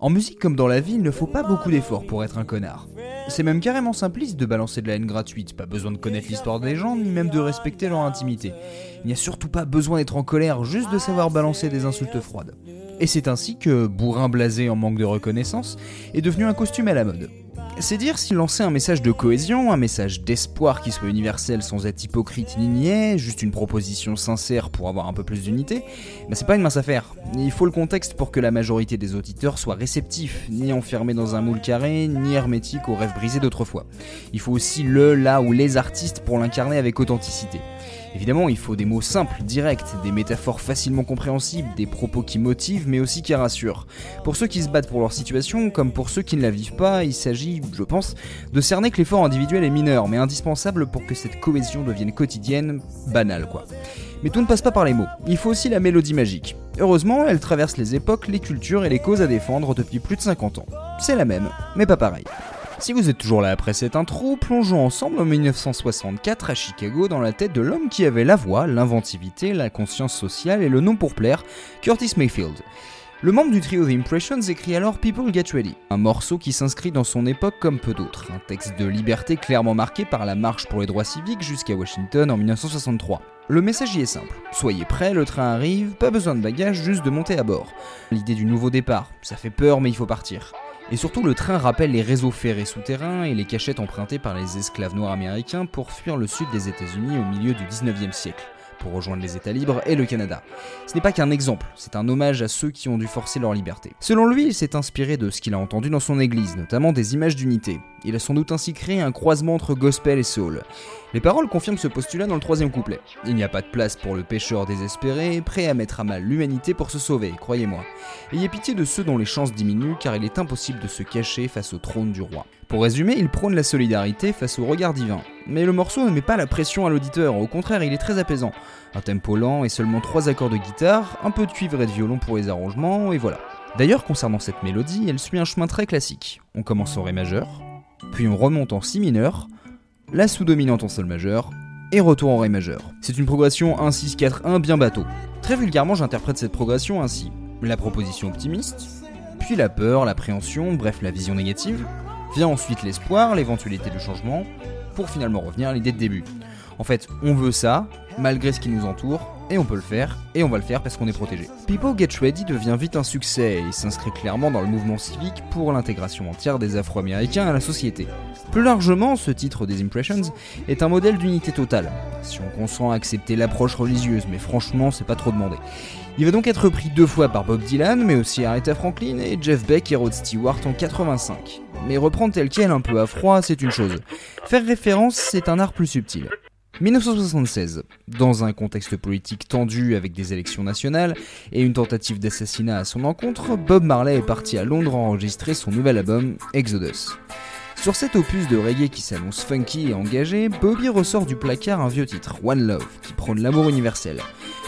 En musique comme dans la vie, il ne faut pas beaucoup d'efforts pour être un connard. C'est même carrément simpliste de balancer de la haine gratuite, pas besoin de connaître l'histoire des gens, ni même de respecter leur intimité. Il n'y a surtout pas besoin d'être en colère, juste de savoir balancer des insultes froides. Et c'est ainsi que bourrin blasé en manque de reconnaissance est devenu un costume à la mode. C'est dire si lancer un message de cohésion, un message d'espoir qui soit universel sans être hypocrite ni niais, juste une proposition sincère pour avoir un peu plus d'unité, bah c'est pas une mince affaire. Il faut le contexte pour que la majorité des auditeurs soient réceptifs, ni enfermés dans un moule carré, ni hermétiques aux rêves brisés d'autrefois. Il faut aussi le, là ou les artistes pour l'incarner avec authenticité. Évidemment, il faut des mots simples, directs, des métaphores facilement compréhensibles, des propos qui motivent mais aussi qui rassurent. Pour ceux qui se battent pour leur situation, comme pour ceux qui ne la vivent pas, il s'agit, je pense, de cerner que l'effort individuel est mineur, mais indispensable pour que cette cohésion devienne quotidienne, banale quoi. Mais tout ne passe pas par les mots, il faut aussi la mélodie magique. Heureusement, elle traverse les époques, les cultures et les causes à défendre depuis plus de 50 ans. C'est la même, mais pas pareil. Si vous êtes toujours là après cette intro, plongeons ensemble en 1964 à Chicago dans la tête de l'homme qui avait la voix, l'inventivité, la conscience sociale et le nom pour plaire, Curtis Mayfield. Le membre du trio The Impressions écrit alors People Get Ready, un morceau qui s'inscrit dans son époque comme peu d'autres, un texte de liberté clairement marqué par la marche pour les droits civiques jusqu'à Washington en 1963. Le message y est simple, soyez prêts, le train arrive, pas besoin de bagages, juste de monter à bord. L'idée du nouveau départ, ça fait peur mais il faut partir. Et surtout, le train rappelle les réseaux ferrés souterrains et les cachettes empruntées par les esclaves noirs américains pour fuir le sud des États-Unis au milieu du 19e siècle pour rejoindre les États libres et le Canada. Ce n'est pas qu'un exemple, c'est un hommage à ceux qui ont dû forcer leur liberté. Selon lui, il s'est inspiré de ce qu'il a entendu dans son église, notamment des images d'unité. Il a sans doute ainsi créé un croisement entre gospel et soul. Les paroles confirment ce postulat dans le troisième couplet. Il n'y a pas de place pour le pécheur désespéré, prêt à mettre à mal l'humanité pour se sauver, croyez-moi. Ayez pitié de ceux dont les chances diminuent car il est impossible de se cacher face au trône du roi. Pour résumer, il prône la solidarité face au regard divin. Mais le morceau ne met pas la pression à l'auditeur, au contraire, il est très apaisant. Un tempo lent et seulement trois accords de guitare, un peu de cuivre et de violon pour les arrangements, et voilà. D'ailleurs, concernant cette mélodie, elle suit un chemin très classique. On commence en Ré majeur, puis on remonte en Si mineur, la sous-dominante en Sol majeur, et retour en Ré majeur. C'est une progression 1-6-4-1 bien bateau. Très vulgairement, j'interprète cette progression ainsi. La proposition optimiste, puis la peur, l'appréhension, bref la vision négative, Vient ensuite l'espoir, l'éventualité du changement, pour finalement revenir à l'idée de début. En fait, on veut ça, malgré ce qui nous entoure, et on peut le faire, et on va le faire parce qu'on est protégé. People Get Ready devient vite un succès et s'inscrit clairement dans le mouvement civique pour l'intégration entière des Afro-Américains à la société. Plus largement, ce titre des Impressions est un modèle d'unité totale, si on consent à accepter l'approche religieuse, mais franchement, c'est pas trop demandé. Il va donc être repris deux fois par Bob Dylan, mais aussi Aretha Franklin et Jeff Beck et Rod Stewart en 85. Mais reprendre tel quel un peu à froid, c'est une chose. Faire référence, c'est un art plus subtil. 1976. Dans un contexte politique tendu avec des élections nationales et une tentative d'assassinat à son encontre, Bob Marley est parti à Londres enregistrer son nouvel album Exodus. Sur cet opus de reggae qui s'annonce funky et engagé, Bobby ressort du placard un vieux titre, One Love, qui prône l'amour universel.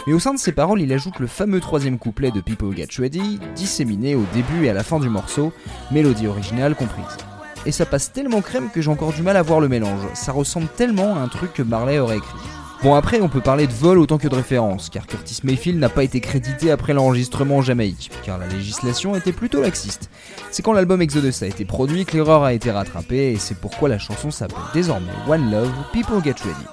Mais au sein de ses paroles, il ajoute le fameux troisième couplet de People Get Ready, disséminé au début et à la fin du morceau, mélodie originale comprise. Et ça passe tellement crème que j'ai encore du mal à voir le mélange, ça ressemble tellement à un truc que Marley aurait écrit. Bon après on peut parler de vol autant que de référence, car Curtis Mayfield n'a pas été crédité après l'enregistrement en Jamaïque, car la législation était plutôt laxiste. C'est quand l'album Exodus a été produit que l'erreur a été rattrapée, et c'est pourquoi la chanson s'appelle désormais One Love, People Get Ready.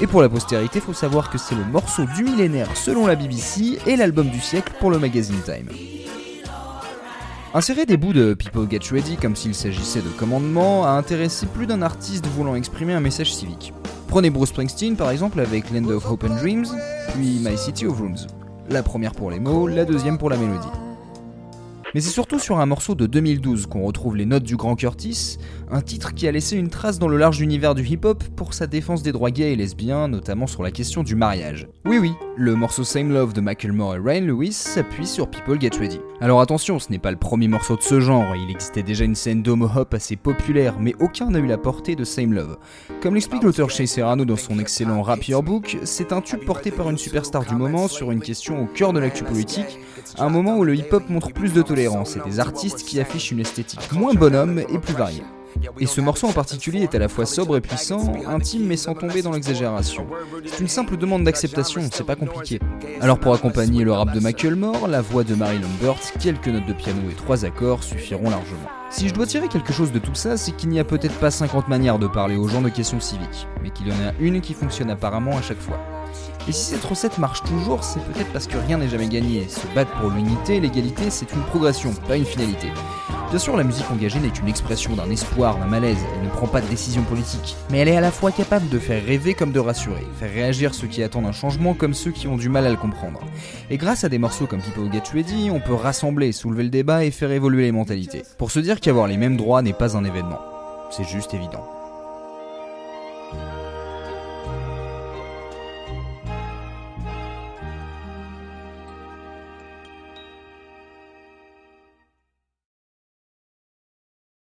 Et pour la postérité, faut savoir que c'est le morceau du millénaire selon la BBC et l'album du siècle pour le magazine Time. Insérer des bouts de People Get Ready comme s'il s'agissait de commandements a intéressé plus d'un artiste voulant exprimer un message civique. Prenez Bruce Springsteen par exemple avec Land of Hope and Dreams, puis My City of Rooms. La première pour les mots, la deuxième pour la mélodie. Mais c'est surtout sur un morceau de 2012 qu'on retrouve les notes du grand Curtis, un titre qui a laissé une trace dans le large univers du hip-hop pour sa défense des droits gays et lesbiens, notamment sur la question du mariage. Oui oui, le morceau Same Love de Macklemore et Ryan Lewis s'appuie sur People Get Ready. Alors attention, ce n'est pas le premier morceau de ce genre, il existait déjà une scène d'homo-hop assez populaire, mais aucun n'a eu la portée de Same Love. Comme l'explique l'auteur Shay Serrano dans son excellent Rap Book, c'est un tube porté par une superstar du moment sur une question au cœur de l'actu politique, un moment où le hip-hop montre plus de tolérance et des artistes qui affichent une esthétique moins bonhomme et plus variée. Et ce morceau en particulier est à la fois sobre et puissant, intime mais sans tomber dans l'exagération. C'est une simple demande d'acceptation, c'est pas compliqué. Alors pour accompagner le rap de Macklemore, la voix de Mary Lambert, quelques notes de piano et trois accords suffiront largement. Si je dois tirer quelque chose de tout ça, c'est qu'il n'y a peut-être pas 50 manières de parler aux gens de questions civiques, mais qu'il y en a une qui fonctionne apparemment à chaque fois. Et si cette recette marche toujours, c'est peut-être parce que rien n'est jamais gagné. Se battre pour l'unité l'égalité, c'est une progression, pas une finalité. Bien sûr, la musique engagée n'est qu'une expression d'un espoir, d'un malaise, elle ne prend pas de décision politique. Mais elle est à la fois capable de faire rêver comme de rassurer, faire réagir ceux qui attendent un changement comme ceux qui ont du mal à le comprendre. Et grâce à des morceaux comme People Get on peut rassembler, soulever le débat et faire évoluer les mentalités. Pour se dire qu'avoir les mêmes droits n'est pas un événement. C'est juste évident.